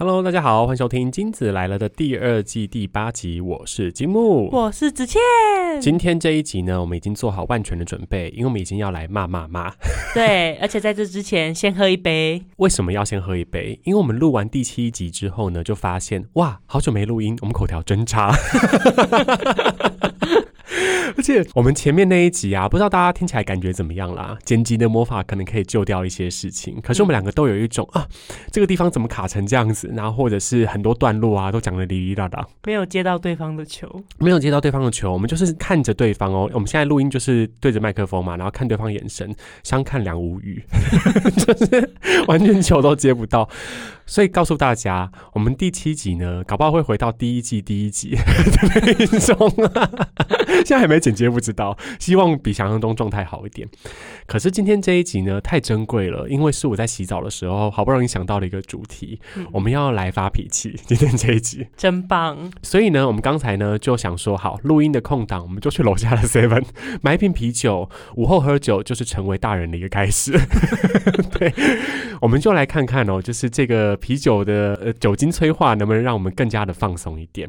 Hello，大家好，欢迎收听《金子来了》的第二季第八集，我是金木。我是子倩。今天这一集呢，我们已经做好万全的准备，因为我们已经要来骂骂骂。对，而且在这之前先喝一杯。为什么要先喝一杯？因为我们录完第七集之后呢，就发现哇，好久没录音，我们口条真差。而且我们前面那一集啊，不知道大家听起来感觉怎么样啦？剪辑的魔法可能可以救掉一些事情，可是我们两个都有一种啊，这个地方怎么卡成这样子？然后或者是很多段落啊，都讲的哩哩啦啦，没有接到对方的球，没有接到对方的球，我们就是看着对方哦。我们现在录音就是对着麦克风嘛，然后看对方眼神，相看两无语，就是完全球都接不到。所以告诉大家，我们第七集呢，搞不好会回到第一季第一集 的那种啊。现在还没剪接，不知道。希望比想象中状态好一点。可是今天这一集呢，太珍贵了，因为是我在洗澡的时候好不容易想到了一个主题，我们要来发脾气。今天这一集真棒。所以呢，我们刚才呢就想说，好，录音的空档，我们就去楼下的 Seven 买一瓶啤酒。午后喝酒就是成为大人的一个开始。对，我们就来看看哦，就是这个。啤酒的呃酒精催化能不能让我们更加的放松一点？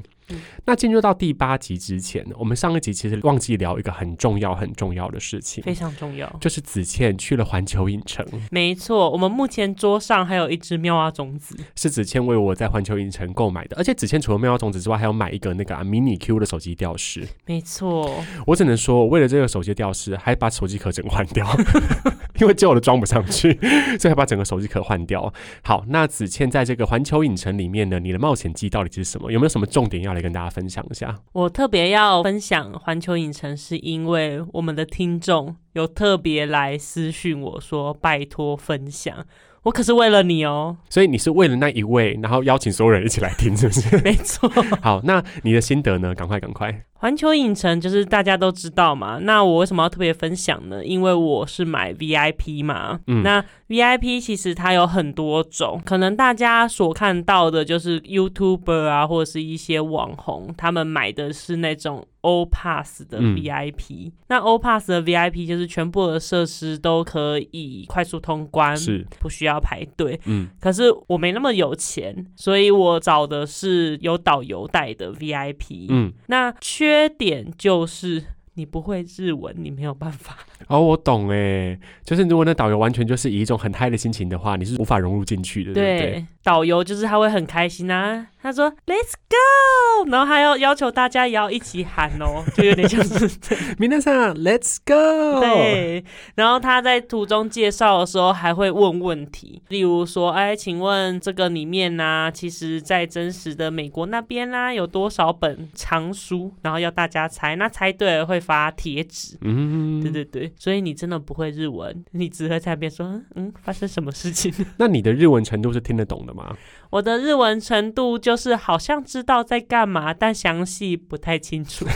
那进入到第八集之前，我们上一集其实忘记聊一个很重要很重要的事情，非常重要，就是子倩去了环球影城。没错，我们目前桌上还有一只妙蛙种子，是子倩为我在环球影城购买的。而且子倩除了妙蛙种子之外，还有买一个那个啊迷你 Q 的手机吊饰。没错，我只能说，为了这个手机吊饰，还把手机壳整换掉。因为旧的装不上去，所以还把整个手机壳换掉。好，那子倩在这个环球影城里面呢，你的冒险记到底是什么？有没有什么重点要来跟大家分享一下？我特别要分享环球影城，是因为我们的听众有特别来私讯我说，拜托分享。我可是为了你哦，所以你是为了那一位，然后邀请所有人一起来听，是不是？没错。好，那你的心得呢？赶快，赶快。环球影城就是大家都知道嘛，那我为什么要特别分享呢？因为我是买 VIP 嘛，嗯，那 VIP 其实它有很多种，可能大家所看到的就是 YouTuber 啊，或者是一些网红，他们买的是那种 O Pass 的 VIP，那 O Pass 的 VIP 就是全部的设施都可以快速通关，是不需要排队，嗯，可是我没那么有钱，所以我找的是有导游带的 VIP，嗯，那。缺点就是你不会日文，你没有办法。哦，我懂哎，就是如果那导游完全就是以一种很嗨的心情的话，你是无法融入进去的。对，导游就是他会很开心啊。他说：“Let's go！” 然后还要要求大家也要一起喊哦，就有点像是“明天上 Let's go！” 对。然后他在途中介绍的时候还会问问题，例如说：“哎，请问这个里面呢，其实在真实的美国那边啦，有多少本藏书？然后要大家猜，那猜对了会发贴纸。”嗯，对对对。所以你真的不会日文，你只会在那边说：“嗯，发生什么事情？” 那你的日文程度是听得懂的吗？我的日文程度就是好像知道在干嘛，但详细不太清楚。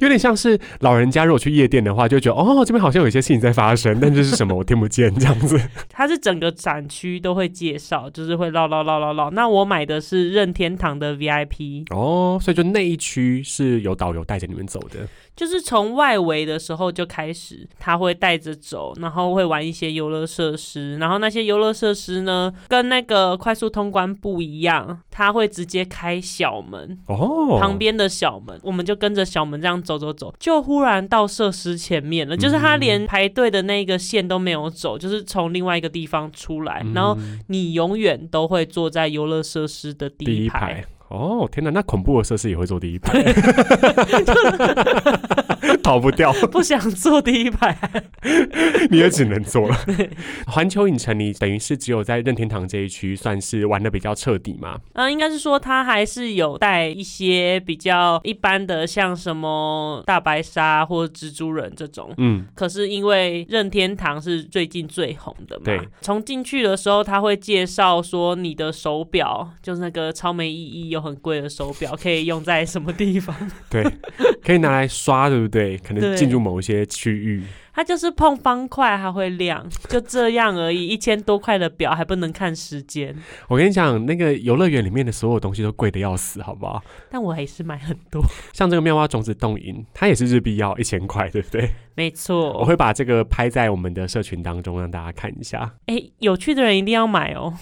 有点像是老人家如果去夜店的话，就觉得哦，这边好像有一些事情在发生，但这是什么我听不见这样子。它是整个展区都会介绍，就是会唠唠唠唠唠。那我买的是任天堂的 VIP 哦，所以就那一区是有导游带着你们走的。就是从外围的时候就开始，他会带着走，然后会玩一些游乐设施，然后那些游乐设施呢，跟那个快速通关不一样，他会直接开小门哦，旁边的小门，我们就跟着小门这样走走走，就忽然到设施前面了，就是他连排队的那个线都没有走，就是从另外一个地方出来，然后你永远都会坐在游乐设施的第一排。哦天哪，那恐怖的设施也会坐第一排，逃不掉。不想坐第一排，你也只能坐了。环球影城，你等于是只有在任天堂这一区算是玩的比较彻底嘛？嗯，应该是说它还是有带一些比较一般的，像什么大白鲨或者蜘蛛人这种。嗯，可是因为任天堂是最近最红的嘛，对。从进去的时候，他会介绍说你的手表就是那个超没意义又很贵的手表可以用在什么地方？对，可以拿来刷，对不对？可能进入某一些区域。它就是碰方块它会亮，就这样而已。一千多块的表还不能看时间。我跟你讲，那个游乐园里面的所有东西都贵的要死，好不好？但我还是买很多。像这个妙蛙种子冻饮，它也是日币要一千块，对不对？没错。我会把这个拍在我们的社群当中，让大家看一下。哎，有趣的人一定要买哦。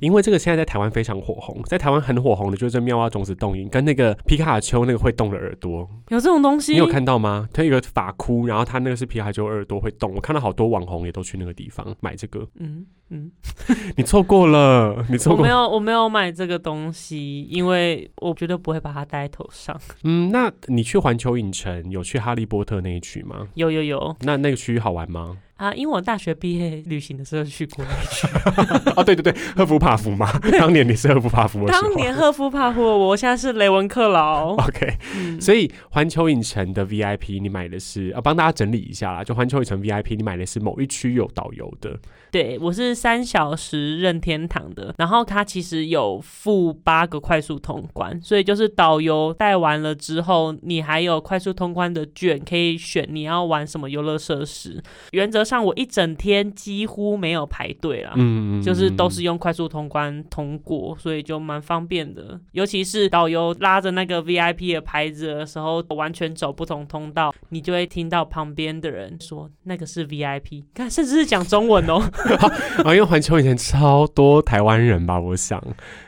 因为这个现在在台湾非常火红，在台湾很火红的就是妙蛙种子动影跟那个皮卡丘那个会动的耳朵，有这种东西？你有看到吗？它有一个发箍，然后它那个是皮卡丘耳朵会动，我看到好多网红也都去那个地方买这个。嗯嗯，你错过了，你错过我没。有我没有买这个东西，因为我绝对不会把它戴在头上。嗯，那你去环球影城有去哈利波特那一区吗？有有有那那个区域好玩吗？啊，因为我大学毕业旅行的时候去过那里去。哦，对对对，赫夫帕夫嘛，当年你是赫夫帕夫的。当年赫夫帕夫，我现在是雷文克劳。OK，嗯所以环球影城的 VIP 你买的是啊，帮大家整理一下啦。就环球影城 VIP 你买的是某一区有导游的，对，我是三小时任天堂的，然后它其实有附八个快速通关，所以就是导游带完了之后，你还有快速通关的券可以选你要玩什么游乐设施。原则上我一整天几乎没有排队啦。嗯，就是都是用快速通关通过，所以就蛮方便的。尤其是导游拉着那个 VIP 的牌子的时候，完全走不同通道，你就会听到旁边的人说那个是 VIP，看甚至是讲中文哦。啊，因为环球以前超多台湾人吧，我想，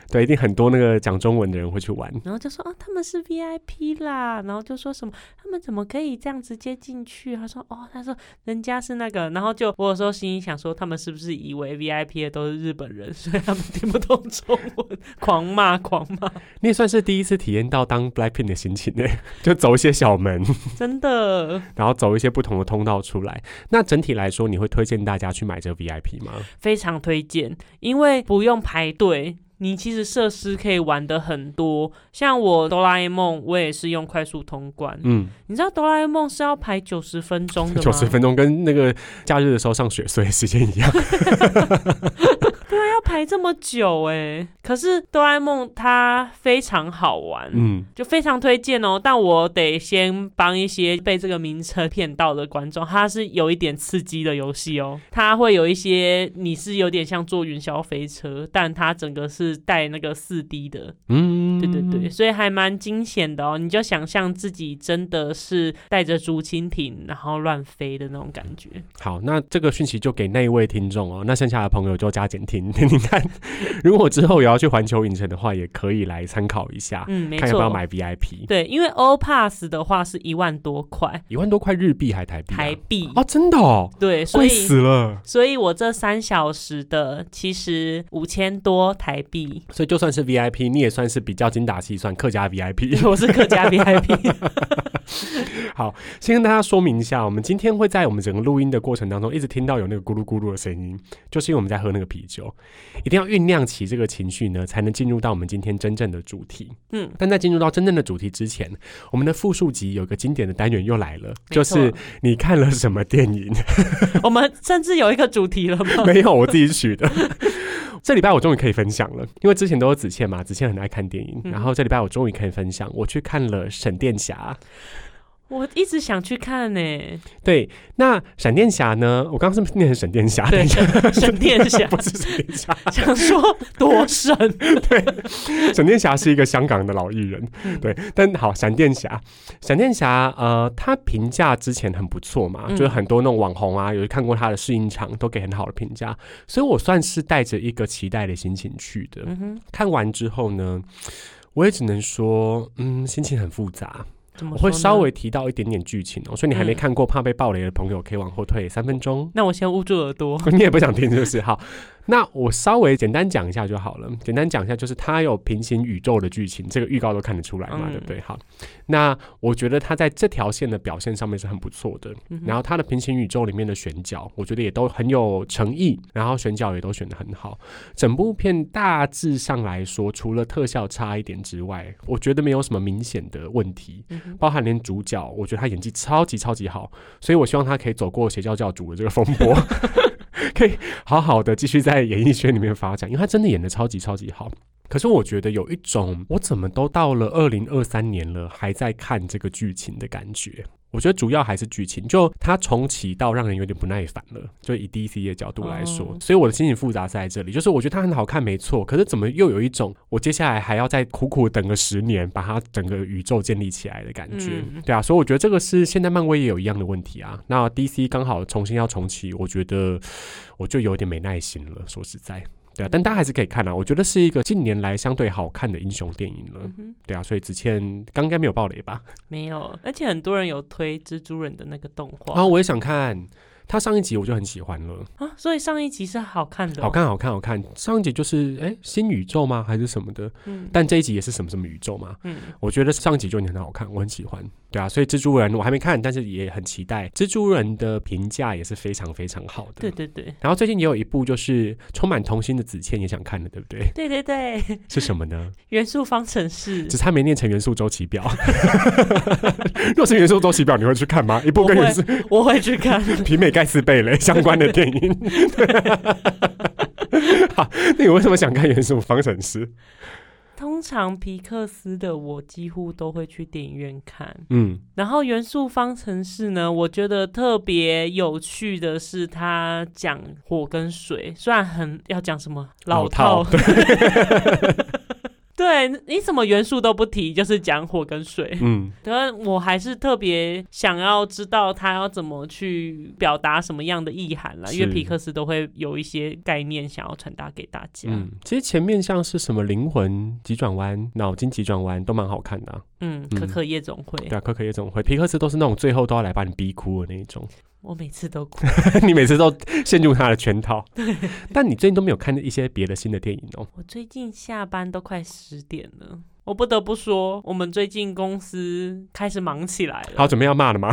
对，一定很多那个讲中文的人会去玩。然后就说啊，他们是 VIP 啦，然后就说什么他们怎么可以这样直接进去？他说哦，他说人家是那个，然后就我有时候心里想说，他们是不是以为 VIP 的都是日本人，所以他们听不懂中文，狂骂狂骂，你也算是第一次体验到当 Blackpink 的心情呢，就走一些小门，真的然后走一些不同的通道出来。那整体来说，你会推荐大家去买这个 VIP 吗？非常推荐，因为不用排队。你其实设施可以玩的很多，像我哆啦 A 梦，我也是用快速通关。嗯，你知道哆啦 A 梦是要排九十分钟的吗？九十分钟跟那个假日的时候上雪所以时间一样。要排这么久哎，可是哆啦 A 梦它非常好玩，嗯，就非常推荐哦。但我得先帮一些被这个名称骗到的观众，它是有一点刺激的游戏哦。它会有一些你是有点像坐云霄飞车，但它整个是带那个四 D 的，嗯，对对对，所以还蛮惊险的哦。你就想象自己真的是带着竹蜻蜓然后乱飞的那种感觉。好，那这个讯息就给那一位听众哦，那剩下的朋友就加减听 听听看。如果之后也要去环球影城的话，也可以来参考一下，嗯，没错。看要不要买 VIP。对，因为 All Pass 的话是一万多块一万多块日币还台币、啊？台币，啊，真的哦，对，所贵以死了。所以我这三小时的其实五千多台币，所以就算是 VIP，你也算是比较精打细算客家 VIP。我是客家 VIP。好，先跟大家说明一下，我们今天会在我们整个录音的过程当中，一直听到有那个咕噜咕噜的声音，就是因为我们在喝那个啤酒，一定要酝酿起这个情绪呢，才能进入到我们今天真正的主题。嗯，但在进入到真正的主题之前，我们的复述集有一个经典的单元又来了，就是你看了什么电影？我们甚至有一个主题了吗？没有，我自己取的。这礼拜我终于可以分享了，因为之前都有子倩嘛，子倩很爱看电影，嗯然后这礼拜我终于可以分享，我去看了《闪电侠》。我一直想去看呢、对，那闪电侠呢？我刚刚是不是念成闪电侠？等对，，闪电侠 不是闪电侠，想说多神，闪电侠是一个香港的老艺人。嗯对，但好，闪电侠，闪电侠，呃，他评价之前很不错嘛，嗯就是很多那种网红啊，有看过他的试映场，都给很好的评价，所以我算是带着一个期待的心情去的。嗯，看完之后呢，我也只能说，嗯，心情很复杂。怎么我会稍微提到一点点剧情哦，所以你还没嗯看过怕被暴雷的朋友，可以往后退三分钟。那我先捂住耳朵。你也不想听，是不是？好，那我稍微简单讲一下就好了。简单讲一下，就是它有平行宇宙的剧情，这个预告都看得出来嘛，嗯对不对？好，那我觉得它在这条线的表现上面是很不错的。嗯然后它的平行宇宙里面的选角，我觉得也都很有诚意，然后选角也都选的很好。整部片大致上来说，除了特效差一点之外，我觉得没有什么明显的问题。嗯包含连主角，我觉得他演技超级超级好，所以我希望他可以走过邪教教主的这个风波，可以好好的继续在演艺圈里面发展，因为他真的演的超级超级好。可是我觉得有一种，我怎么都到了二零二三年了，还在看这个剧情的感觉。我觉得主要还是剧情，就它重启到让人有点不耐烦了。就以 DC 的角度来说，哦所以我的心情复杂是在这里。就是我觉得它很好看，没错，可是怎么又有一种我接下来还要再苦苦等个十年，把它整个宇宙建立起来的感觉。嗯对啊，所以我觉得这个是现在漫威也有一样的问题啊。那 DC 刚好重新要重启，我觉得我就有点没耐心了。说实在。对啊，但大家还是可以看啊，我觉得是一个近年来相对好看的英雄电影了。嗯，对啊，所以之前刚应该没有暴雷吧？没有，而且很多人有推蜘蛛人的那个动画啊，我也想看。他上一集我就很喜欢了，啊，所以上一集是好看的哦、好看，好看，好看。上一集就是哎、新宇宙吗？还是什么的？嗯但这一集也是什么什么宇宙嘛？嗯，我觉得上一集就很好看，我很喜欢。对啊，所以蜘蛛人我还没看，但是也很期待。蜘蛛人的评价也是非常非常好的。对对对然后最近也有一部就是充满童心的子倩也想看的，对不对？对对对，是什么呢？元素方程式只是他没念成元素周期表。若是元素周期表，你会去看吗？一部跟我会元素我会去看。媲美盖茨贝雷相关的电影。好，那你为什么想看元素方程式？通常皮克斯的我几乎都会去电影院看，嗯，然后元素方程式呢，我觉得特别有趣的是，它讲火跟水，虽然很要讲什么老套，套 对你什么元素都不提，就是讲火跟水。嗯，但我还是特别想要知道他要怎么去表达什么样的意涵啦，因为皮克斯都会有一些概念想要传达给大家。嗯，其实前面像是什么灵魂急转弯、脑筋急转弯都蛮好看的、啊。嗯，嗯。可可夜总会，对啊，可可夜总会，皮克斯都是那种最后都要来把你逼哭的那一种，我每次都哭。你每次都陷入他的圈套。对，但你最近都没有看一些别的新的电影哦。我最近下班都快十点了，我不得不说，我们最近公司开始忙起来了。好，准备要骂了吗？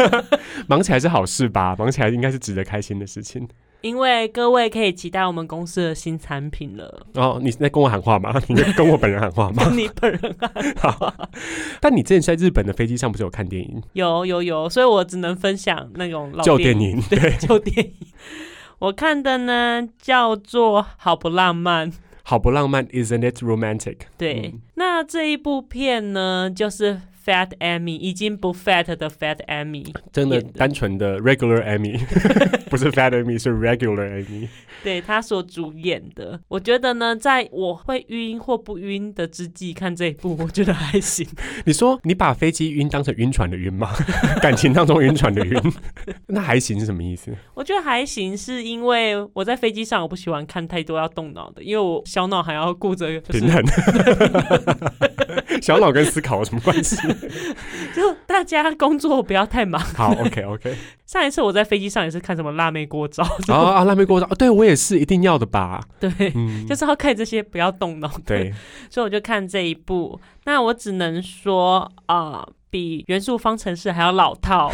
忙起来是好事吧？忙起来应该是值得开心的事情。因为各位可以期待我们公司的新产品了。哦，你在跟我喊话吗？你在跟我本人喊话吗？你本人啊，好，但你之前在日本的飞机上不是有看电影？有有有，所以我只能分享那种老旧电电影，对，旧电影。我看的呢叫做《好不浪漫》，好不浪漫，Isn't it romantic？对，嗯那这一部片呢就是 Fat Amy，已经不 fat 的 Fat Amy，真的单纯的 regular Amy，不是 fat Amy，是 regular Amy。对他所主演的。我觉得呢，在我会晕或不晕的之际看这一部，我觉得还行。你说你把飞机晕当成晕船的晕吗？感情当中晕船的晕，那还行是什么意思？我觉得还行，是因为我在飞机上我不喜欢看太多要动脑的，因为我小脑还要顾着就是平衡。小脑跟思考有什么关系？就大家工作不要太忙。好，OK OK。上一次我在飞机上也是看什么辣妹锅招，啊啊，辣妹锅哦，对我也是，一定要的吧？对，嗯，就是要看这些不要动脑。对，所以我就看这一部。那我只能说啊、比元素方程式还要老套。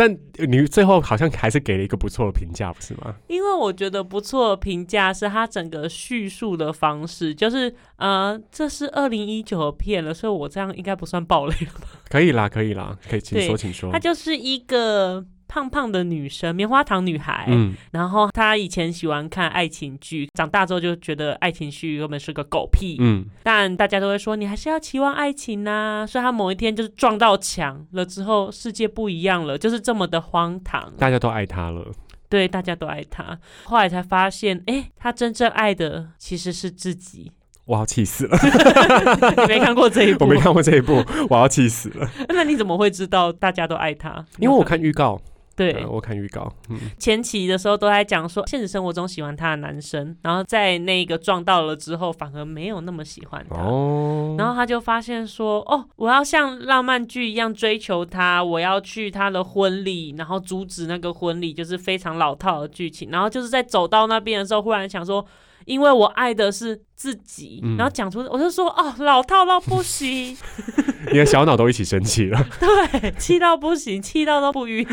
但你最后好像还是给了一个不错的评价，不是吗？因为我觉得不错的评价是它整个叙述的方式，就是呃，这是二零一九的片了，所以我这样应该不算暴雷了吧？可以啦，可以啦，可以，请说，请说它。就是一个胖胖的女生，棉花糖女孩。嗯，然后她以前喜欢看爱情剧，长大之后就觉得爱情剧根本是个狗屁。嗯，但大家都会说你还是要期望爱情呐、所以她某一天就是撞到墙了之后，世界不一样了，就是这么的荒唐。大家都爱她了。对，大家都爱她。后来才发现，哎，他真正爱的其实是自己。我要气死了！你没看过这一部？我没。看过这一部，我要气死了。那你怎么会知道大家都爱他？因为我看预告，对、呃我看预告，嗯，前期的时候都在讲说，现实生活中喜欢他的男生，然后在那个撞到了之后，反而没有那么喜欢他。哦，然后他就发现说：“哦，我要像浪漫剧一样追求他，我要去他的婚礼，然后阻止那个婚礼，就是非常老套的剧情。然后就是在走到那边的时候，忽然想说，因为我爱的是自己，嗯。然后讲出，我就说哦，老套到不行，你的小脑都一起生气了，对，气到不行，气到都不晕。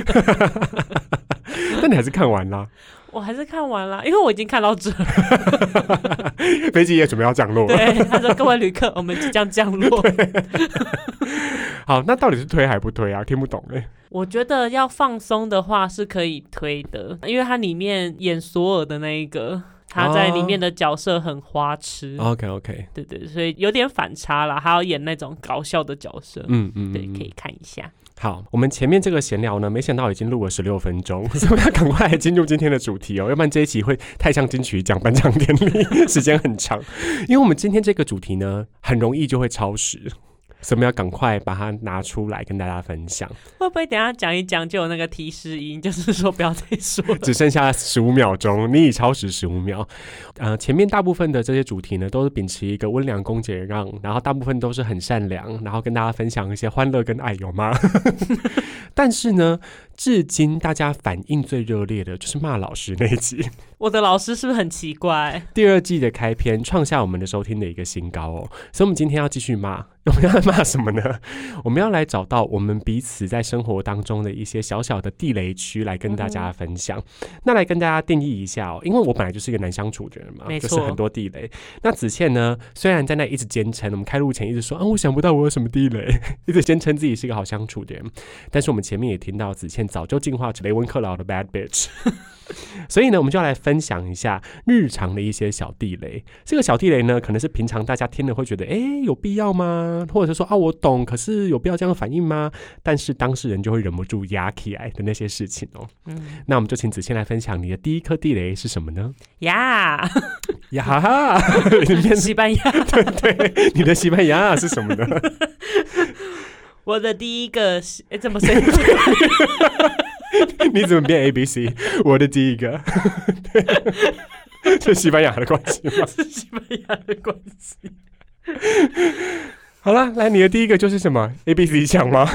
那 你还是看完啦。我还是看完了，因为我已经看到这了。飞机也准备要降落了。对，他说各位旅客，我们即将降落。好，那到底是推还不推啊？听不懂哎。我觉得要放松的话是可以推的，因为它里面演索尔的那一个，他在里面的角色很花痴，OK OK，对对，所以有点反差啦。他要演那种搞笑的角色，嗯嗯，对，嗯可以看一下。好，我们前面这个闲聊呢，没想到已经录了十六分钟，所以要赶快来进入今天的主题哦，要不然这一期会太像金曲奖颁奖典礼，时间很长。因为我们今天这个主题呢，很容易就会超时。所以我们要赶快把它拿出来跟大家分享。会不会等一下讲一讲就有那个提示音，就是说不要再说了？只剩下十五秒钟，你已超时十五秒。呃，前面大部分的这些主题呢，都是秉持一个温良恭俭让，然后大部分都是很善良，然后跟大家分享一些欢乐跟爱，有吗？但是呢，至今大家反应最热烈的就是骂老师那一集。我的老师是不是很奇怪？第二季的开篇创下我们的收听的一个新高哦，所以我们今天要继续骂。我们要来骂什么呢？我们要来找到我们彼此在生活当中的一些小小的地雷区来跟大家分享。那来跟大家定义一下哦，因为我本来就是一个难相处的人嘛，就是很多地雷。那子倩呢，虽然在那一直坚称，我们开录前一直说啊，我想不到我有什么地雷，一直坚称自己是一个好相处的人，但是我们前面也听到子倩早就进化成雷文克劳的 bad bitch。所以呢，我们就要来分享一下日常的一些小地雷。这个小地雷呢，可能是平常大家听了会觉得，哎，有必要吗？或者是说，啊，我懂，可是有必要这样反应吗？但是当事人就会忍不住压起来的那些事情哦。嗯那我们就请子谦来分享你的第一颗地雷是什么呢？呀，呀哈哈，西班牙，对你的西班牙是什么呢？我的第一个是，哎，怎么声音？你怎么变 A B C？我的第一个，对 是西班牙的关系吗？是西班牙的关系。好了，来你的第一个就是什么 A B C 讲吗？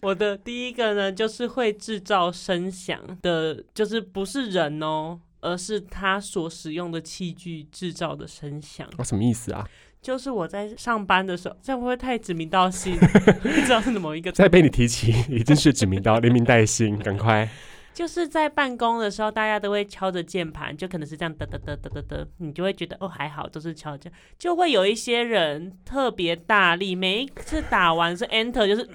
我的第一个呢，就是会制造声响的，就是不是人哦，而是他所使用的器具制造的声响。哦，什么意思啊？就是我在上班的时候，这样会不会太指名道姓？不知道是某一个再被你提起，已经是指名道连名带姓，赶快。就是在办公的时候，大家都会敲着键盘，就可能是这样嘚嘚嘚嘚嘚嘚，你就会觉得哦还好，都是敲键，就会有一些人特别大力，每一次打完是 Enter 就是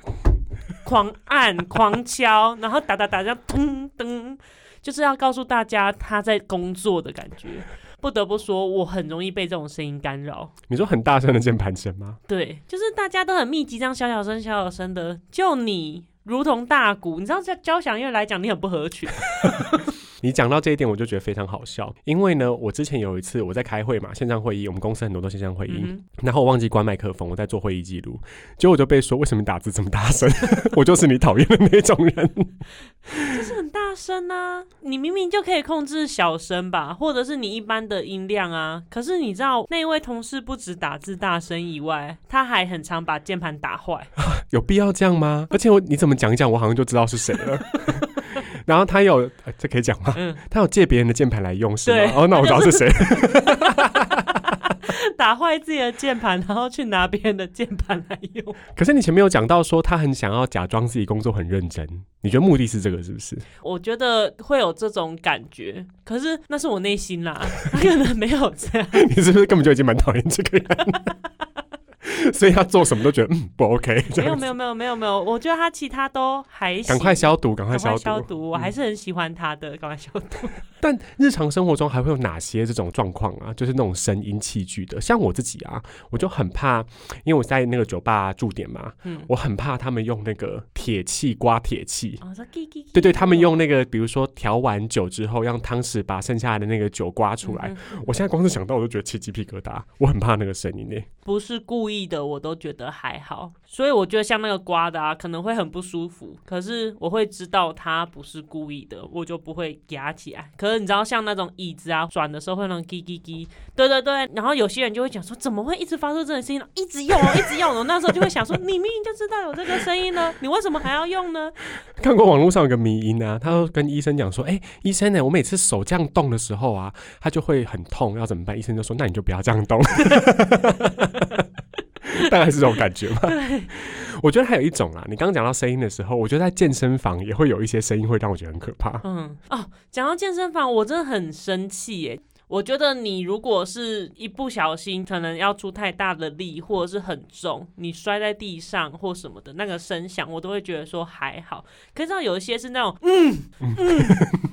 狂按狂敲，然后打打打这样噔噔，就是要告诉大家他在工作的感觉。不得不说，我很容易被这种声音干扰。你说很大声的键盘声吗？对，就是大家都很密集，这样小小声、小小声的，就你如同大鼓。你知道，在交响乐来讲，你很不合群。你讲到这一点，我就觉得非常好笑，因为呢，我之前有一次我在开会嘛，线上会议，我们公司很多都线上会议，嗯然后我忘记关麦克风，我在做会议记录，结果我就被说为什么你打字这么大声？我就是你讨厌的那种人。就是很大声啊！你明明就可以控制小声吧，或者是你一般的音量啊。可是你知道，那一位同事不止打字大声以外，他还很常把键盘打坏。有必要这样吗？而且我你怎么讲一讲，我好像就知道是谁了。然后他有，呃这可以讲吗？嗯，他有借别人的键盘来用是对吗？哦，那我知道是谁。打坏自己的键盘，然后去拿别人的键盘来用。可是你前面有讲到说他很想要假装自己工作很认真，你觉得目的是这个是不是？我觉得会有这种感觉，可是那是我内心啦，他可能没有这样。你是不是根本就已经蛮讨厌这个人？所以他做什么都觉得嗯不 OK，没有没有没有没有没有，我觉得他其他都还行赶快消毒，赶快消毒。消毒，我嗯还是很喜欢他的，赶快消毒。但日常生活中还会有哪些这种状况啊？就是那种声音器具的，像我自己啊，我就很怕，因为我在那个酒吧驻点嘛，嗯，我很怕他们用那个铁器刮铁器。哦，说叽叽叽对对，他们用那个，比如说调完酒之后，让汤匙把剩下的那个酒刮出来。我现在光是想到我都觉得起鸡皮疙瘩，我很怕那个声音呢。不是故意的，我都觉得还好。所以我觉得像那个刮的啊，可能会很不舒服，可是我会知道他不是故意的，我就不会压起来。可是你知道，像那种椅子啊，转的时候会那种叽叽叽，对对对，然后有些人就会讲说，怎么会一直发出这种声音呢？一直用哦，一直用哦。那时候就会想说，你明明就知道有这个声音呢，你为什么还要用呢？看过网络上有个迷音啊，他都跟医生讲说：“哎、医生呢，我每次手这样动的时候啊，他就会很痛，要怎么办？”医生就说：“那你就不要这样动。”大概是这种感觉吧。对，我觉得还有一种啊，你刚刚讲到声音的时候，我觉得在健身房也会有一些声音会让我觉得很可怕。嗯，哦，讲到健身房，我真的很生气耶。我觉得你如果是一不小心，可能要出太大的力，或者是很重，你摔在地上或什么的，那个声响我都会觉得说还好。可是到有一些是那种嗯嗯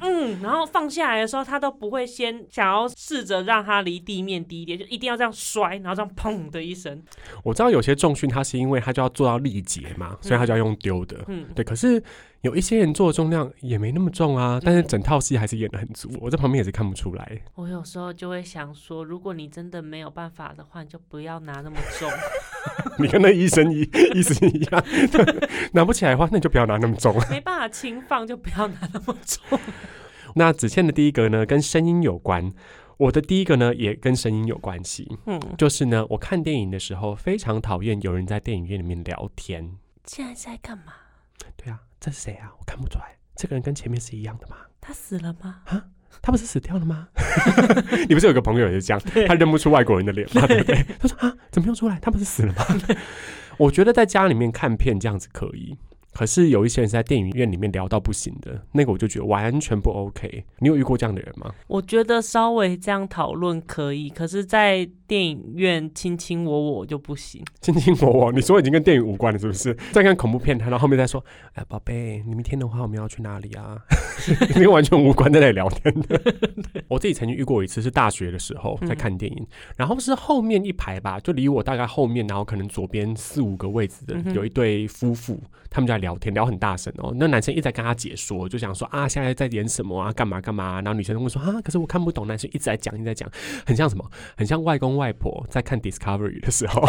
嗯，然后放下来的时候，他都不会先想要试着让它离地面低一点，就一定要这样摔，然后这样砰的一声。我知道有些重训，它是因为它就要做到力竭嘛，所以它就要用丢的。嗯，对，可是有一些人做的重量也没那么重啊，但是整套戏还是演的很足，我在旁边也是看不出来。我有时候就会想说，如果你真的没有办法的话，你就不要拿那么重。你跟那医生一 意思一样，拿不起来的话，那你就不要拿那么重。没办法轻放，就不要拿那么重。那子倩的第一个呢，跟声音有关。我的第一个呢，也跟声音有关系。嗯，就是呢，我看电影的时候非常讨厌有人在电影院里面聊天。现在在干嘛？这是谁啊？我看不出来。这个人跟前面是一样的吗？他死了吗？啊，他不是死掉了吗？你不是有个朋友也是这样，他认不出外国人的脸吗？对不对？他说啊，怎么又出来？他不是死了吗？我觉得在家里面看片这样子可以。可是有一些人是在电影院里面聊到不行的，那个我就觉得完全不 OK。你有遇过这样的人吗？我觉得稍微这样讨论可以，可是，在电影院卿卿我我就不行。卿卿我我，你说已经跟电影无关了，是不是？在看恐怖片，然后后面再说，哎，宝贝，你明天的话我们要去哪里啊？因为完全无关在那里聊天的。我自己曾经遇过一次，是大学的时候在看电影，然后是后面一排吧，就离我大概后面，然后可能左边四五个位置的有一对夫妇，他们在聊天，聊很大声哦。那男生一直在跟他解说，就想说啊，现在在演什么啊，干嘛干嘛。然后女生会说啊，可是我看不懂。男生一直在讲，一直在讲，很像什么？很像外公外婆在看 Discovery 的时候，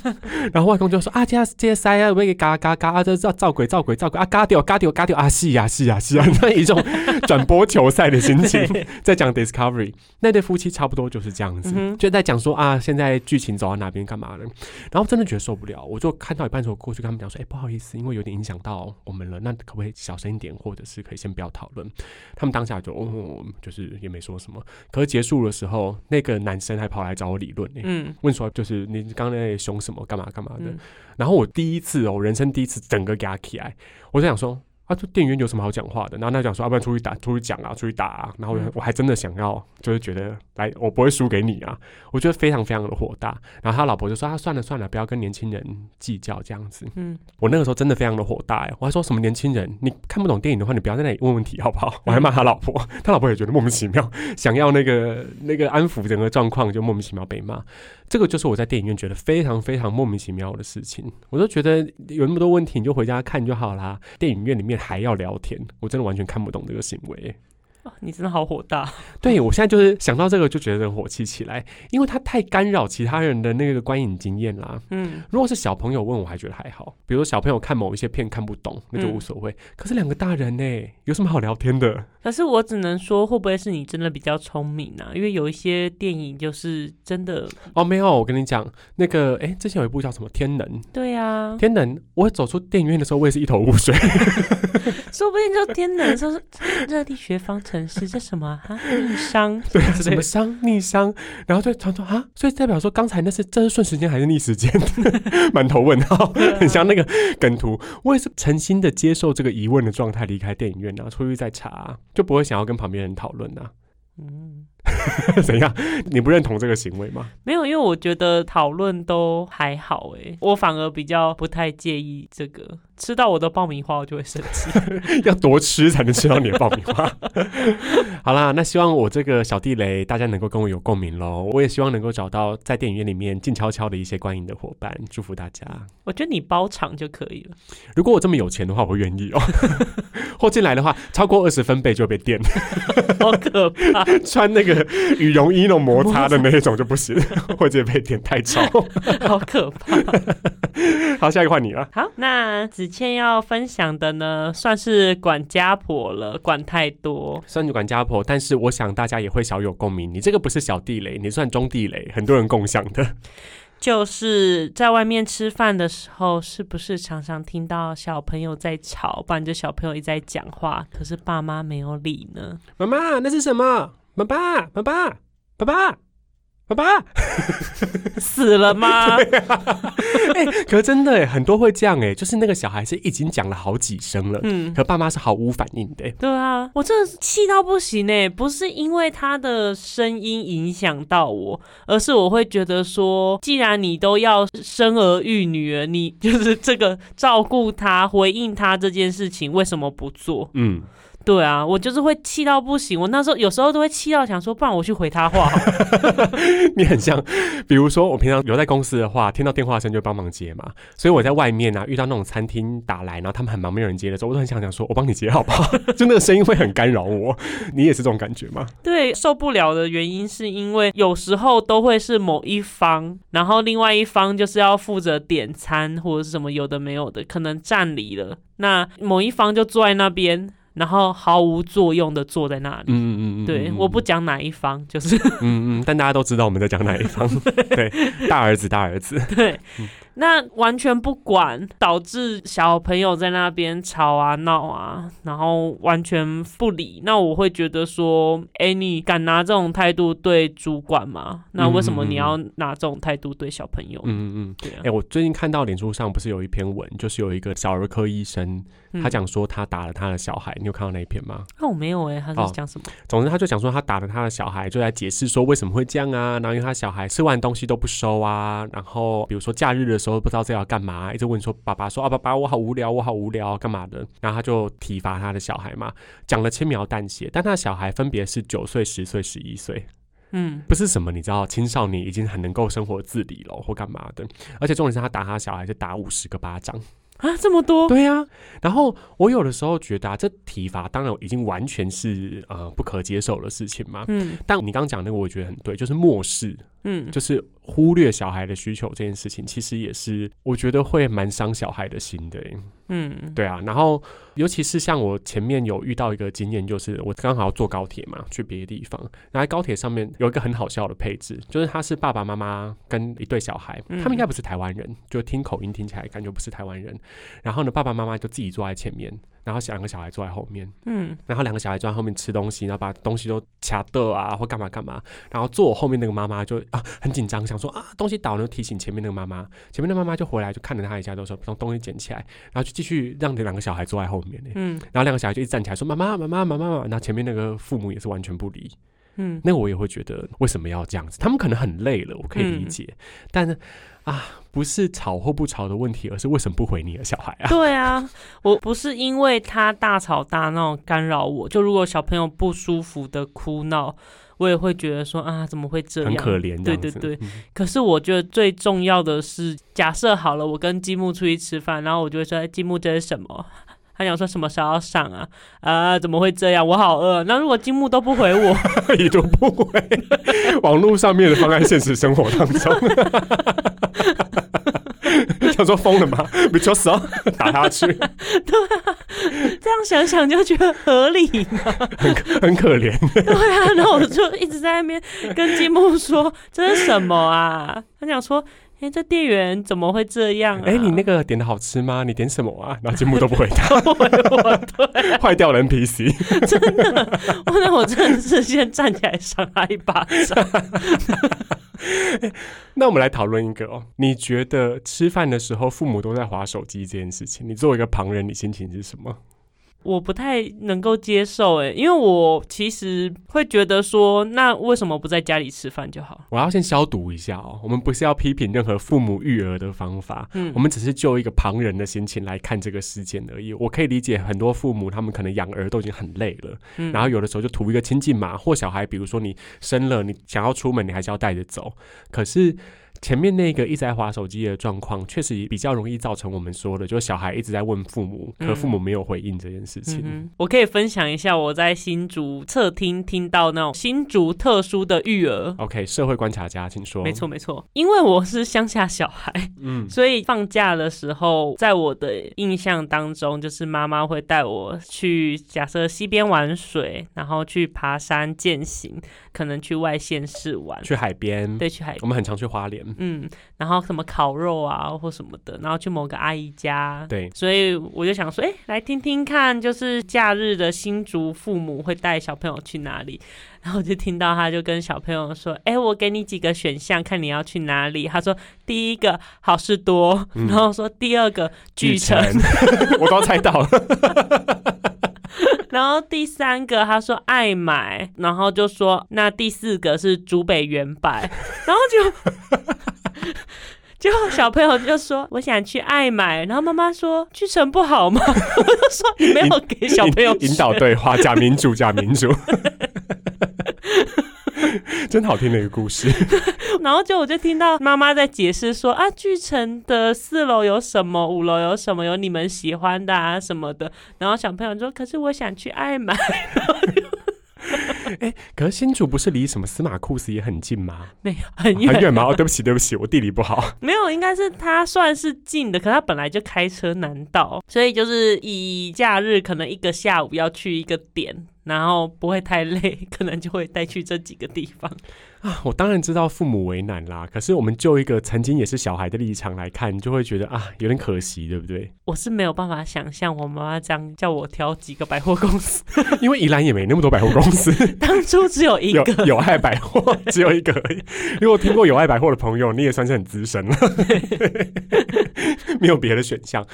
然后外公就说啊，这这塞啊，喂嘎嘎嘎，这照照鬼照鬼照鬼啊，嘎掉嘎掉嘎掉啊，是呀是呀是呀，那一种转播球赛的心情，在讲 Discovery。那对夫妻差不多就是这样子，就在讲说啊，现在剧情走到哪边干嘛了。然后真的觉得受不了，我就看到一半时候过去跟他们讲说，哎，不好意思，因为有点影响到我们了，那可不可以小声一点，或者是可以先不要讨论？他们当下就哦，就是也没说什么。可是结束的时候，那个男生还跑来找我理论，嗯，问说就是你刚才凶什么，干嘛干嘛的。然后我第一次哦，人生第一次整个给他起来，我就想说。啊，就电影院有什么好讲话的？然后他讲说，要不然出去打，出去讲啊，出去打啊。然后我还真的想要，就是觉得来，我不会输给你啊。我觉得非常非常的火大。然后他老婆就说：“啊，算了算了，不要跟年轻人计较这样子。”嗯，我那个时候真的非常的火大哎！我还说什么年轻人，你看不懂电影的话，你不要在那里问问题好不好？我还骂他老婆，他老婆也觉得莫名其妙，想要那个 那个安抚整个状况，就莫名其妙被骂。这个就是我在电影院觉得非常非常莫名其妙的事情。我都觉得有那么多问题，你就回家看就好啦。电影院里还要聊天，我真的完全看不懂这个行为。你真的好火大！对我现在就是想到这个就觉得火气起来，因为他太干扰其他人的那个观影经验啦。嗯，如果是小朋友问我还觉得还好，比如说小朋友看某一些片看不懂，那就无所谓。可是两个大人呢，有什么好聊天的？可是我只能说，会不会是你真的比较聪明呢？因为有一些电影就是真的哦，没有，我跟你讲，那个哎，之前有一部叫什么《天能》？对呀，《天能》，我走出电影院的时候，我也是一头雾水。说不定就《天能》说是热力学方程。是这什么啊？逆商 对，什么商逆商？然后就常说啊，所以代表说刚才那是这是顺时间还是逆时间？满头问号，很像那个梗图。我也是诚心的接受这个疑问的状态离开电影院啊，出去再查，就不会想要跟旁边人讨论啊。嗯。怎样？你不认同这个行为吗？没有，因为我觉得讨论都还好哎，我反而比较不太介意这个。吃到我的爆米花，我就会生气。要多吃才能吃到你的爆米花？好啦，那希望我这个小地雷大家能够跟我有共鸣喽。我也希望能够找到在电影院里面静悄悄的一些观影的伙伴，祝福大家。我觉得你包场就可以了。如果我这么有钱的话，我愿意哦。或进来的话，超过二十分贝就被电，好可怕！穿那个羽绒衣那种摩擦的那一种就不行，或者被电太吵，好可怕。好，下一个换你了。好，那子倩要分享的呢，算是管家婆了，管太多，算是管家婆。但是我想大家也会小有共鸣，你这个不是小地雷，你算中地雷，很多人共享的。就是在外面吃饭的时候，是不是常常听到小朋友在吵，不然就小朋友一直在讲话，可是爸妈没有理呢？妈妈，那是什么？爸爸，爸爸，爸爸。爸爸 死了吗？哎，可真的哎，很多会这样哎，就是那个小孩是已经讲了好几声了，嗯，可爸妈是毫无反应的。对啊，我真的气到不行哎，不是因为他的声音影响到我，而是我会觉得说，既然你都要生儿育女儿，你就是这个照顾他、回应他这件事情，为什么不做？嗯。对啊，我就是会气到不行。我那时候有时候都会气到想说，不然我去回他话。你很像，比如说我平常留在公司的话，听到电话声就帮忙接嘛。所以我在外面啊，遇到那种餐厅打来，然后他们很忙没有人接的时候，我都很想讲说，我帮你接好不好？就那个声音会很干扰我。你也是这种感觉吗？对，受不了的原因是因为有时候都会是某一方，然后另外一方就是要负责点餐或者是什么有的没有的，可能站离了，那某一方就坐在那边。然后毫无作用的坐在那里。嗯嗯嗯，对，我不讲哪一方，就是嗯嗯，但大家都知道我们在讲哪一方。对，大儿子，大儿子。对，那完全不管，导致小朋友在那边吵啊闹啊，然后完全不理。那我会觉得说，哎，你敢拿这种态度对主管吗？那为什么你要拿这种态度对小朋友？嗯嗯嗯，对。哎，我最近看到脸书上不是有一篇文，就是有一个小儿科医生。他讲说他打了他的小孩，你有看到那一篇吗？那我没有哎，他是讲什么？总之他就讲说他打了他的小孩，就在解释说为什么会这样啊。然后因为他小孩吃完东西都不收啊，然后比如说假日的时候不知道这要干嘛，一直问说爸爸说啊爸爸我好无聊我好无聊干嘛的，然后他就体罚他的小孩嘛，讲了轻描淡写，但他的小孩分别是九岁、十岁、十一岁，嗯，不是什么你知道青少年已经很能够生活自理了或干嘛的，而且重点是他打他小孩是打五十个巴掌。啊，这么多？对呀，然后我有的时候觉得啊，这体罚当然已经完全是呃不可接受的事情嘛。嗯，但你刚刚讲那个，我觉得很对，就是漠视，嗯，就是忽略小孩的需求这件事情，其实也是我觉得会蛮伤小孩的心的。嗯，对啊，然后尤其是像我前面有遇到一个经验，就是我刚好要坐高铁嘛，去别的地方，然后高铁上面有一个很好笑的配置，就是他是爸爸妈妈跟一对小孩，他们应该不是台湾人，就听口音听起来感觉不是台湾人，然后呢，爸爸妈妈就自己坐在前面。然后两个小孩坐在后面，嗯，然后两个小孩坐在后面吃东西，然后把东西都掐的啊，或干嘛干嘛。然后坐我后面那个妈妈就啊很紧张，想说啊东西倒了，提醒前面那个妈妈。前面的妈妈就回来就看着他一下，都说从东西捡起来，然后就继续让这两个小孩坐在后面嗯，然后两个小孩就一直站起来说妈妈妈妈妈妈妈。然后前面那个父母也是完全不理，嗯，那我也会觉得为什么要这样子？他们可能很累了，我可以理解，但是。啊，不是吵或不吵的问题，而是为什么不回你的小孩啊？对啊，我不是因为他大吵大闹干扰我，就如果小朋友不舒服的哭闹，我也会觉得说啊，怎么会这样？很可怜。对对对。可是我觉得最重要的是，假设好了，我跟积木出去吃饭，然后我就会说，积木这是什么？他想说什么时候要上啊？啊，怎么会这样？我好饿。那如果金木都不回我，也都不回，网络上面的放在现实生活当中，想说疯了吗？没敲死啊，打他去。对啊，这样想想就觉得合理嘛，很很可怜。对啊，然后我就一直在那边跟金木说这是什么啊？他想说。哎，这店员怎么会这样？哎，你那个点的好吃吗？你点什么啊？然后节目都不回答，坏掉了 NPC，真的，那我真的是先站起来赏他一巴掌。那我们来讨论一个哦，你觉得吃饭的时候父母都在划手机这件事情，你作为一个旁人，你心情是什么？我不太能够接受哎，因为我其实会觉得说，那为什么不在家里吃饭就好？我要先消毒一下哦。我们不是要批评任何父母育儿的方法，嗯，我们只是就一个旁人的心情来看这个事件而已。我可以理解很多父母他们可能养儿都已经很累了，嗯，然后有的时候就图一个亲近嘛，或小孩，比如说你生了，你想要出门，你还是要带着走，可是。前面那个一直在划手机的状况，确实比较容易造成我们说的，就是小孩一直在问父母，可父母没有回应这件事情。我可以分享一下我在新竹侧厅听到那种新竹特殊的育儿。OK，社会观察家，请说。没错没错，因为我是乡下小孩，嗯，所以放假的时候，在我的印象当中，就是妈妈会带我去假设溪边玩水，然后去爬山践行，可能去外县市玩，去海边，对，去海边。我们很常去花莲。嗯，然后什么烤肉啊或什么的，然后去某个阿姨家，对，所以我就想说，哎，来听听看，就是假日的新竹父母会带小朋友去哪里？然后就听到他就跟小朋友说，哎，我给你几个选项，看你要去哪里。他说第一个好事多，然后说第二个巨城，我刚猜到了。然后第三个他说爱买，然后就说那第四个是竹北原版，然后就结果小朋友就说我想去爱买，然后妈妈说去城不好吗？我就说你没有给小朋友引引导对话，假民主，假民主。真好听的一个故事，然后就我就听到妈妈在解释说啊，巨城的四楼有什么，五楼有什么，有你们喜欢的啊什么的。然后小朋友说，可是我想去爱买，可是新竹不是离什么司马库斯也很近吗？没有很远很远吗？哦，对不起，对不起，我地理不好。没有，应该是他算是近的，可他本来就开车难到，所以就是以假日可能一个下午要去一个点，然后不会太累，可能就会带去这几个地方。啊，我当然知道父母为难啦，可是我们就一个曾经也是小孩的立场来看，就会觉得啊，有点可惜，对不对？我是没有办法想象我妈妈这样叫我挑几个百货公司，因为宜兰也没那么多百货公司，当初只有一有个。有爱百货 只有一个。如果听过有爱百货的朋友，你也算是很资深了，没有别的选项。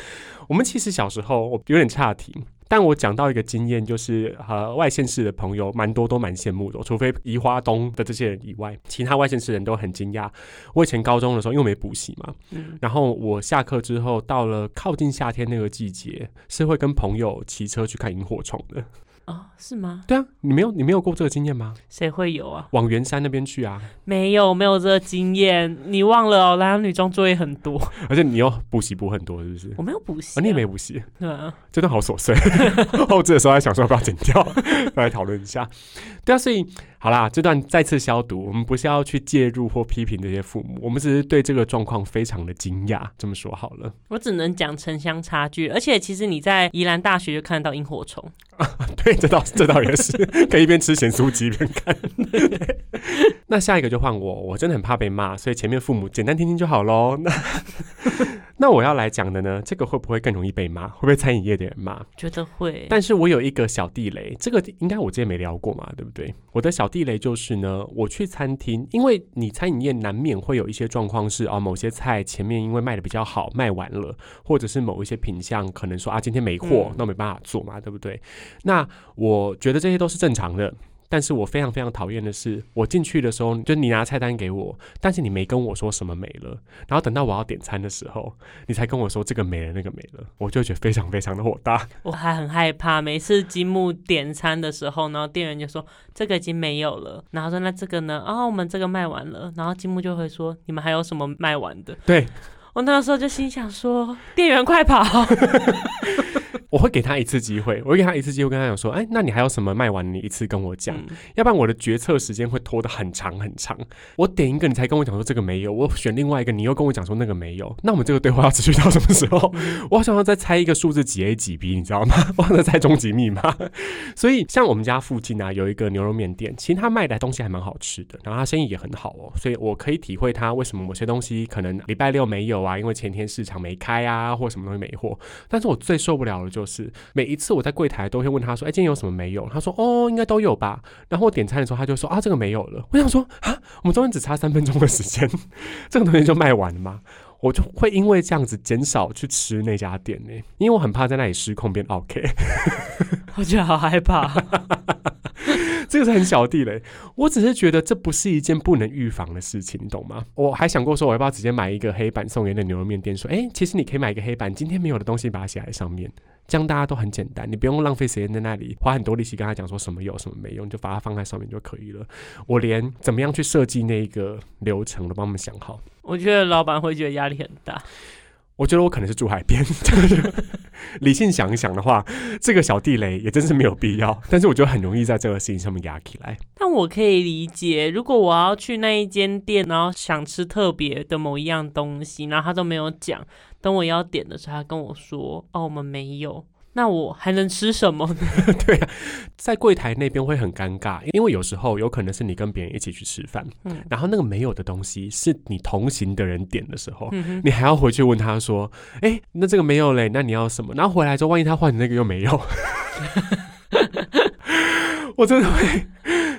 我们其实小时候我有点岔题，但我讲到一个经验，就是和外县市的朋友蛮多都蛮羡慕的，除非宜花东的这些人以外，其他外县市人都很惊讶。我以前高中的时候，因为我没补习嘛，嗯，然后我下课之后到了靠近夏天那个季节，是会跟朋友骑车去看萤火虫的。哦，是吗？对啊，你没有你没有过这个经验吗？谁会有啊？往圆山那边去啊，没有，没有这个经验。你忘了哦，男女装作业很多，而且你又补习补很多，是不是？我没有补习、啊，你也没补习，对啊，真的好琐碎。后置的时候还想说要不要剪掉，来讨论一下。对啊，所以好啦，这段再次消毒，我们不是要去介入或批评这些父母，我们只是对这个状况非常的惊讶。这么说好了，我只能讲城乡差距。而且其实你在宜兰大学就看得到萤火虫，对，这倒这倒也是，可以一边吃咸酥鸡一边看。那下一个就换我，我真的很怕被骂，所以前面父母简单听听就好喽。那那我要来讲的呢，这个会不会更容易被骂？会不会餐饮业的人骂？觉得会。但是我有一个小地雷，这个应该我之前没聊过嘛，对不对？我的小地雷就是呢，我去餐厅，因为你餐饮业难免会有一些状况是啊，某些菜前面因为卖的比较好，卖完了，或者是某一些品相可能说啊今天没货嗯，那没办法做嘛，对不对？那我觉得这些都是正常的。但是我非常非常讨厌的是，我进去的时候，就你拿菜单给我，但是你没跟我说什么没了，然后等到我要点餐的时候，你才跟我说这个没了，那个没了，我就觉得非常非常的火大。我还很害怕，每次积木点餐的时候，然后店员就说这个已经没有了，然后说那这个呢？啊、我们这个卖完了，然后积木就会说你们还有什么卖完的？对，我那时候就心想说，店员快跑！我会给他一次机会，我会给他一次机会，跟他讲说，哎，那你还有什么卖完？你一次跟我讲，嗯要不然我的决策时间会拖得很长很长。我点一个，你才跟我讲说这个没有；我选另外一个，你又跟我讲说那个没有。那我们这个对话要持续到什么时候？我好想要再猜一个数字几 A 几 B，你知道吗？我想再猜终极密码。所以像我们家附近啊，有一个牛肉面店，其实他卖的东西还蛮好吃的，然后他生意也很好哦，所以我可以体会他为什么某些东西可能礼拜六没有啊，因为前天市场没开啊，或什么东西没货。但是我最受不了的就是是每一次我在柜台都会问他说：“哎、今天有什么没有？”他说：“哦，应该都有吧。”然后我点餐的时候，他就说：“啊，这个没有了。”我想说：“啊，我们中间只差三分钟的时间，这个东西就卖完了吗？”我就会因为这样子减少去吃那家店呢、因为我很怕在那里失控变 OK。我觉得好害怕。这个是很小地雷，我只是觉得这不是一件不能预防的事情，你懂吗？我还想过说，我要不要直接买一个黑板送给那牛肉面店，说，哎、其实你可以买一个黑板，今天没有的东西把它写在上面，这样大家都很简单，你不用浪费时间在那里花很多力气跟他讲说什么有什么没用，你就把它放在上面就可以了。我连怎么样去设计那个流程都帮他们想好。我觉得老板会觉得压力很大。我觉得我可能是住海边，理性想一想的话，这个小地雷也真是没有必要。但是我觉得很容易在这个事情上面压起来。但我可以理解，如果我要去那一间店，然后想吃特别的某一样东西，然后他都没有讲，等我要点的时候，他跟我说：“哦，我们没有。”那我还能吃什么呢？对啊，在柜台那边会很尴尬，因为有时候有可能是你跟别人一起去吃饭，嗯然后那个没有的东西是你同行的人点的时候，嗯，你还要回去问他说：“哎、那这个没有嘞，那你要什么？”然后回来之后，万一他换你那个又没有，我真的会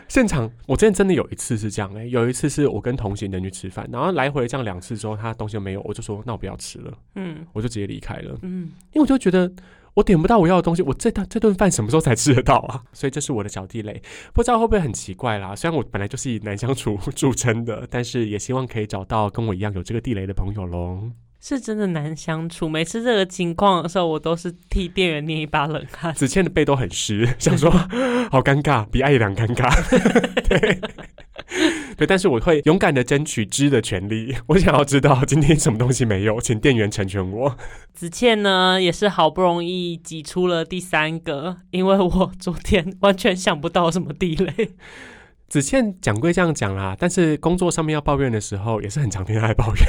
现场。我之前真的有一次是这样、哎，有一次是我跟同行的人去吃饭，然后来回这样两次之后，他东西都没有，我就说那我不要吃了，嗯我就直接离开了，嗯，因为我就觉得我点不到我要的东西，我这顿这顿饭什么时候才吃得到啊？所以这是我的小地雷，不知道会不会很奇怪啦？虽然我本来就是以难相处 著称的，但是也希望可以找到跟我一样有这个地雷的朋友喽。是真的难相处。每次这个情况的时候，我都是替店员捏一把冷汗。子倩的背都很湿，想说好尴尬，比艾良尴尬。对 对，但是我会勇敢的争取知的权利。我想要知道今天什么东西没有，请店员成全我。子倩呢，也是好不容易挤出了第三个，因为我昨天完全想不到什么地雷。子倩讲归这样讲啦，但是工作上面要抱怨的时候，也是很常听她来抱怨。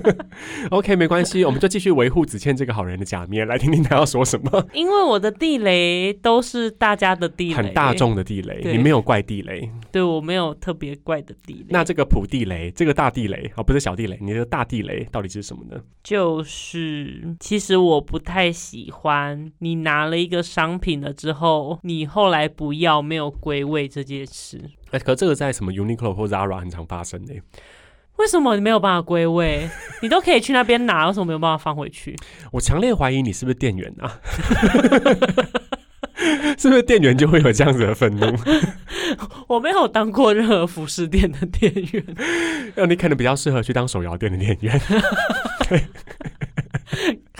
OK，没关系，我们就继续维护子倩这个好人的假面，来听听她要说什么。因为我的地雷都是大家的地雷，很大众的地雷，你没有怪地雷。对我没有特别怪的地雷。那这个普地雷，这个大地雷，哦，不是小地雷，你的大地雷到底是什么呢？就是，其实我不太喜欢你拿了一个商品了之后，你后来不要没有归位这件事。哎、可这个在什么 Uniqlo 或 Zara 很常发生的、为什么你没有办法归位？你都可以去那边拿，为什么没有办法放回去？我强烈怀疑你是不是店员啊？是不是店员就会有这样子的愤怒？我没有当过任何服饰店的店员，那你可能比较适合去当手摇店的店员。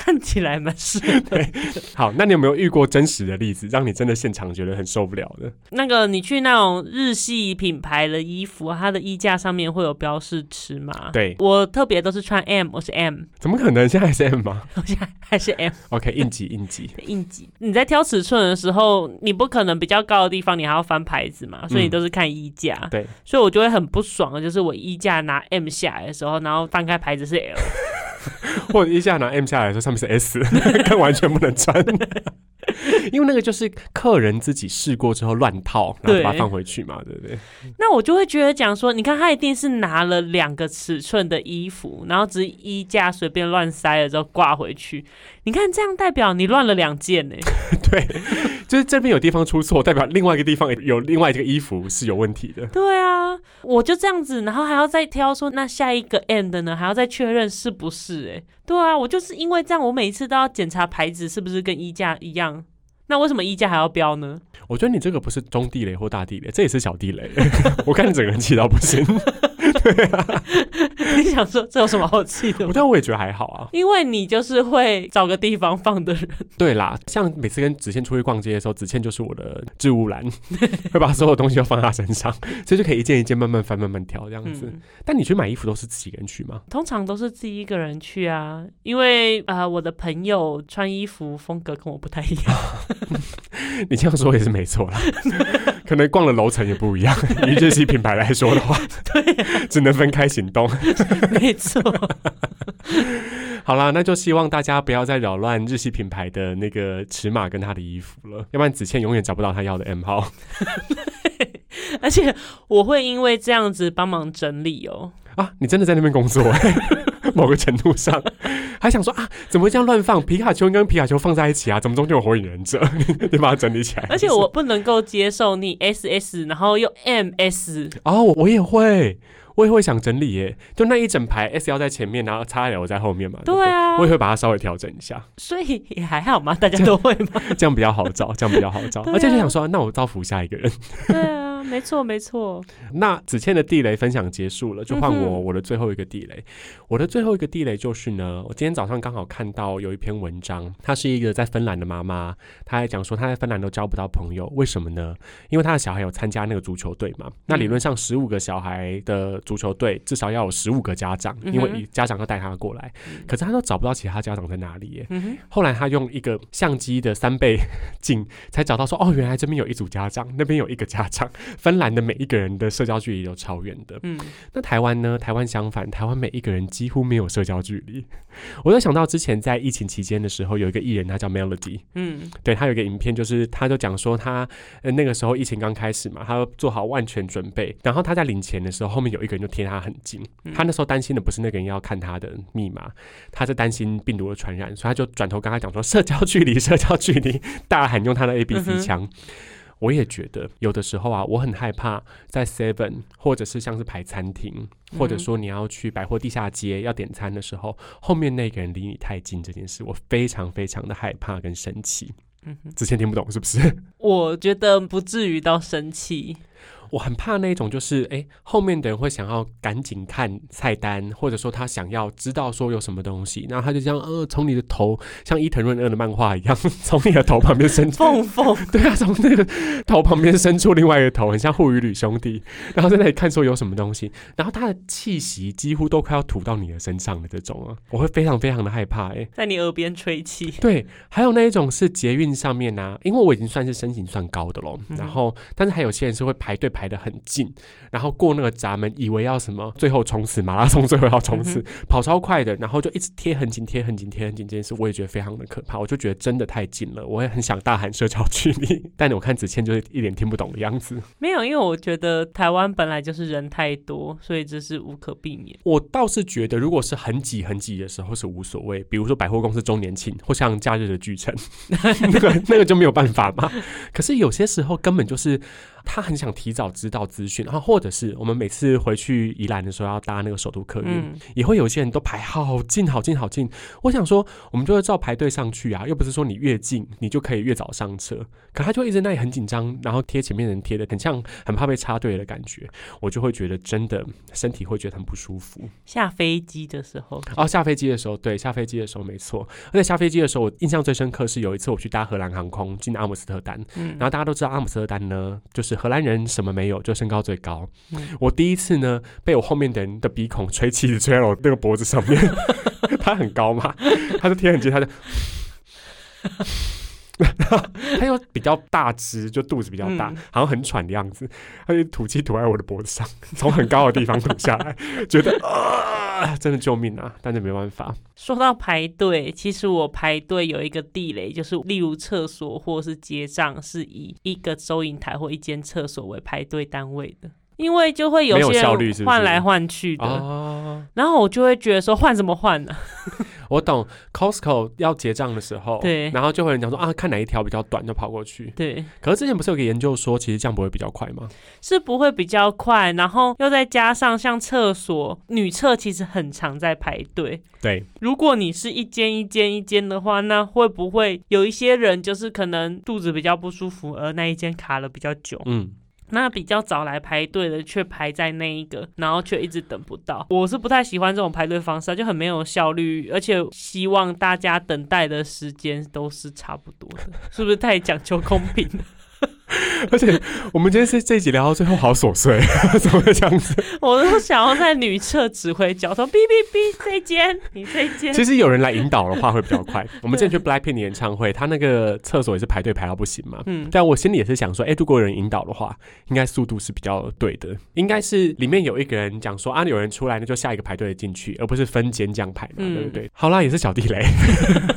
看起来蛮适合的。好，那你有没有遇过真实的例子，让你真的现场觉得很受不了的？那个你去那种日系品牌的衣服，它的衣架上面会有标示尺码。对我特别都是穿 M，我是 M，怎么可能？现在还是 M 吗 我现在还是 M？OK，应急应急。的应急。你在挑尺寸的时候，你不可能比较高的地方你还要翻牌子嘛，所以你都是看衣架。嗯对，所以我就会很不爽，就是我衣架拿 M 下来的时候，然后翻开牌子是 L，或者一下拿 M 下来的时候，上面是 S，但完全不能穿。因为那个就是客人自己试过之后乱套，然后把它放回去嘛，对不对？那我就会觉得讲说，你看他一定是拿了两个尺寸的衣服，然后只是衣架随便乱塞了之后挂回去。你看这样代表你乱了两件呢、对，就是这边有地方出错，代表另外一个地方有另外一个衣服是有问题的。对啊，我就这样子，然后还要再挑说那下一个 end 呢，还要再确认是不是、欸？对啊，我就是因为这样，我每一次都要检查牌子是不是跟衣架一样。那为什么衣架还要标呢？我觉得你这个不是中地雷或大地雷，这也是小地雷。我看你整个人气到不行。你想说这有什么好气的吗？我但我也觉得还好啊。因为你就是会找个地方放的人，对啦，像每次跟子倩出去逛街的时候，子倩就是我的置物篮，会把所有东西都放在她身上，所以就可以一件一件慢慢翻、慢慢挑这样子。嗯，但你去买衣服都是自己一个人去吗？通常都是自己一个人去啊，因为呃，我的朋友穿衣服风格跟我不太一样，你这样说也是没错啦，可能逛的楼层也不一样。以日系品牌来说的话，对、只能分开行动。没错，好啦，那就希望大家不要再扰乱日系品牌的那个尺码跟他的衣服了，要不然子倩永远找不到她要的 M 号 而且我会因为这样子帮忙整理哦。啊！你真的在那边工作、某个程度上还想说啊，怎么会这样乱放？皮卡丘跟皮卡丘放在一起啊？怎么中间有火影忍者？你把它整理起来。而且我不能够接受你 S S，然后又 M S，哦，我我也会，我也会想整理耶，就那一整排 S 要在前面，然后 x L 在后面嘛。不对啊我也会把它稍微调整一下，所以也还好嘛，大家都会嘛。这样比较好找，这样比较好找。啊而且就想说，那我造福下一个人。对啊，没错没错。那子倩的地雷分享结束了，就换我嗯我的最后一个地雷。我的最后一个地雷就是呢，我今天早上刚好看到有一篇文章，她是一个在芬兰的妈妈，她还讲说她在芬兰都交不到朋友，为什么呢？因为她的小孩有参加那个足球队嘛。那理论上十五个小孩的足球队至少要有十五个家长，因为家长要带他过来，可是她都找不到其他家长在哪里耶。嗯，后来他用一个相机的三倍镜，才找到说，哦，原来这边有一组家长，那边有一个家长。芬兰的每一个人的社交距离都超远的。嗯，那台湾呢？台湾相反，台湾每一个人几乎没有社交距离。我就想到之前在疫情期间的时候，有一个艺人，他叫 Melody，嗯，对他有一个影片，就是他就讲说他呃那个时候疫情刚开始嘛，他做好万全准备，然后他在领钱的时候，后面有一个人就贴他很近。嗯他那时候担心的不是那个人要看他的密码，他是担心病毒的传染，所以他就转头跟他讲说社交距离，社交距离，大喊用他的 A B 嗯 C 哼枪。我也觉得有的时候啊，我很害怕在 Seven 或者是像是排餐厅，或者说你要去百货地下街要点餐的时候，后面那个人离你太近这件事，我非常非常的害怕跟生气。嗯，之前听不懂是不是？我觉得不至于到生气。我很怕那种，就是哎，后面的人会想要赶紧看菜单，或者说他想要知道说有什么东西，然后他就这样呃，从你的头像伊藤润二的漫画一样，从你的头旁边伸 缝缝，对啊，从那个头旁边伸出另外一个头，很像护鱼吕兄弟，然后在那里看说有什么东西，然后他的气息几乎都快要吐到你的身上的这种啊，我会非常非常的害怕哎，在你耳边吹气。对，还有那一种是捷运上面啊，因为我已经算是身形算高的咯，然后但是还有些人是会排队排。排的很近，然后过那个闸门，以为要什么最后冲刺马拉松，最后要冲刺跑超快的，然后就一直贴很紧，贴很紧，贴很紧。这件事我也觉得非常的可怕，我就觉得真的太近了，我也很想大喊社交距离，但我看子谦就是一脸听不懂的样子。没有，因为我觉得台湾本来就是人太多，所以这是无可避免。我倒是觉得，如果是很挤很挤的时候是无所谓，比如说百货公司周年庆或像假日的巨城，那个那个就没有办法嘛。可是有些时候根本就是。他很想提早知道资讯，然后或者是我们每次回去宜兰的时候要搭那个首都客运，也会有些人都排好近好近好近。我想说，我们就会照排队上去啊，又不是说你越近你就可以越早上车。可他就一直那里很紧张，然后贴前面人贴的很像很怕被插队的感觉，我就会觉得真的身体会觉得很不舒服。下飞机的时候哦，下飞机的时候对，下飞机的时候没错。而且下飞机的时候，我印象最深刻是有一次我去搭荷兰航空进阿姆斯特丹，然后大家都知道阿姆斯特丹呢就是。荷兰人什么没有，就身高最高。我第一次呢，被我后面的人的鼻孔吹气，吹到我那个脖子上面。他很高嘛，他就贴很近，他就，他又比较大只，就肚子比较大，好像很喘的样子。他就吐气吐在我的脖子上，从很高的地方吐下来，觉得啊。啊，真的救命啊！但是没办法。说到排队，其实我排队有一个地雷，就是例如厕所或是结账，是以一个收银台或一间厕所为排队单位的。因为就会有些换来换去的，然后我就会觉得说换什么换呢？我懂，Costco 要结账的时候，对，然后就会有人讲说啊，看哪一条比较短就跑过去。对，可是之前不是有个研究说，其实这样不会比较快吗？是不会比较快，然后又再加上像厕所女厕其实很常在排队。对，如果你是一间一间一间的话，那会不会有一些人就是可能肚子比较不舒服，而那一间卡了比较久？嗯。那比较早来排队的，却排在那一个，然后却一直等不到。我是不太喜欢这种排队方式，就很没有效率，而且希望大家等待的时间都是差不多的，是不是太讲究公平了？而且我们今天这这一集聊到最后好琐碎，怎么会这样子？我都想要在女厕指挥交通，哔哔哔，这间你这间。其实有人来引导的话会比较快。我们之前去 Blackpink 演唱会，他那个厕所也是排队排到不行嘛。嗯。但我心里也是想说，哎，如果有人引导的话，应该速度是比较对的。应该是里面有一个人讲说啊，有人出来那就下一个排队的进去，而不是分间这样排嘛，对不对？好啦，也是小地雷，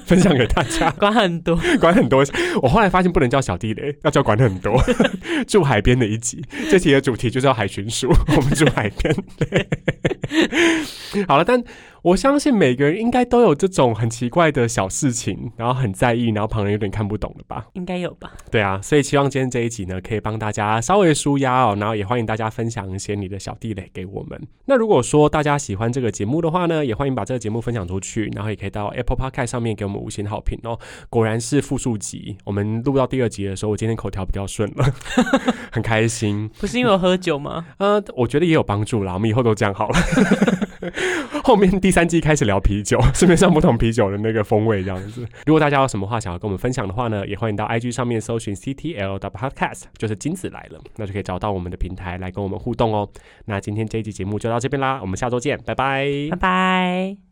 分享给大家。管很多，管很多。我后来发现不能叫小地雷，要叫管很多。住海边的一集，这集的主题就叫海巡署。我们住海边。好了，但。我相信每个人应该都有这种很奇怪的小事情，然后很在意，然后旁人有点看不懂的吧？应该有吧？对啊，所以希望今天这一集呢，可以帮大家稍微舒压哦，然后也欢迎大家分享一些你的小地雷给我们。那如果说大家喜欢这个节目的话呢，也欢迎把这个节目分享出去，然后也可以到 Apple Podcast 上面给我们五星好评哦。果然是复数集，我们录到第二集的时候，我今天口条比较顺了，很开心。不是因为我喝酒吗？呃，我觉得也有帮助啦。我们以后都这样好了。后面第三季开始聊啤酒，市面上不同啤酒的那个风味这样子。如果大家有什么话想要跟我们分享的话呢，也欢迎到 IG 上面搜寻 CTL 的 Podcast，就是金子来了，那就可以找到我们的平台来跟我们互动哦。那今天这一集节目就到这边啦，我们下周见，拜拜，拜拜。